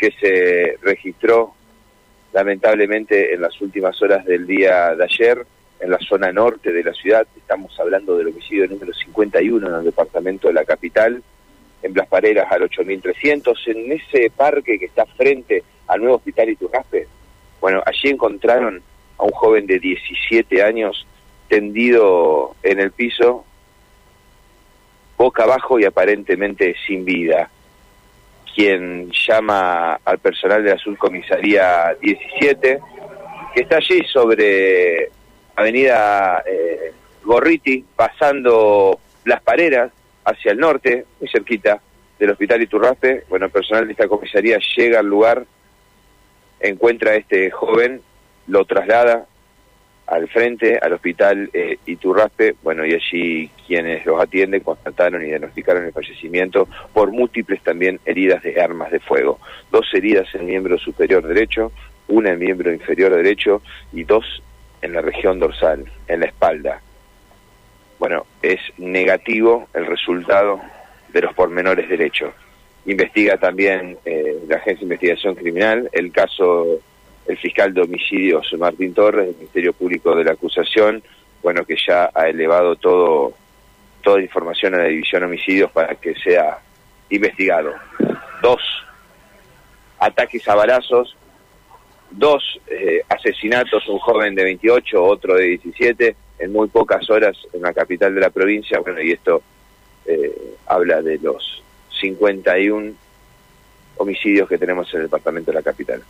que se registró lamentablemente en las últimas horas del día de ayer en la zona norte de la ciudad. Estamos hablando del homicidio número 51 en el departamento de la capital, en Blas Pareras al 8300, en ese parque que está frente al nuevo hospital Iturraspe. Bueno, allí encontraron a un joven de 17 años tendido en el piso, boca abajo y aparentemente sin vida quien llama al personal de la subcomisaría 17, que está allí sobre Avenida eh, Gorriti, pasando las pareras hacia el norte, muy cerquita del Hospital Iturraspe. Bueno, el personal de esta comisaría llega al lugar, encuentra a este joven, lo traslada al frente, al hospital eh, Iturraspe, bueno, y allí quienes los atienden constataron y diagnosticaron el fallecimiento por múltiples también heridas de armas de fuego. Dos heridas en miembro superior derecho, una en miembro inferior derecho y dos en la región dorsal, en la espalda. Bueno, es negativo el resultado de los pormenores derechos. Investiga también eh, la Agencia de Investigación Criminal el caso el fiscal de homicidios Martín Torres, del Ministerio Público de la Acusación, bueno, que ya ha elevado todo toda información a la División Homicidios para que sea investigado. Dos ataques a balazos, dos eh, asesinatos, un joven de 28, otro de 17, en muy pocas horas en la capital de la provincia, bueno, y esto eh, habla de los 51 homicidios que tenemos en el departamento de la capital.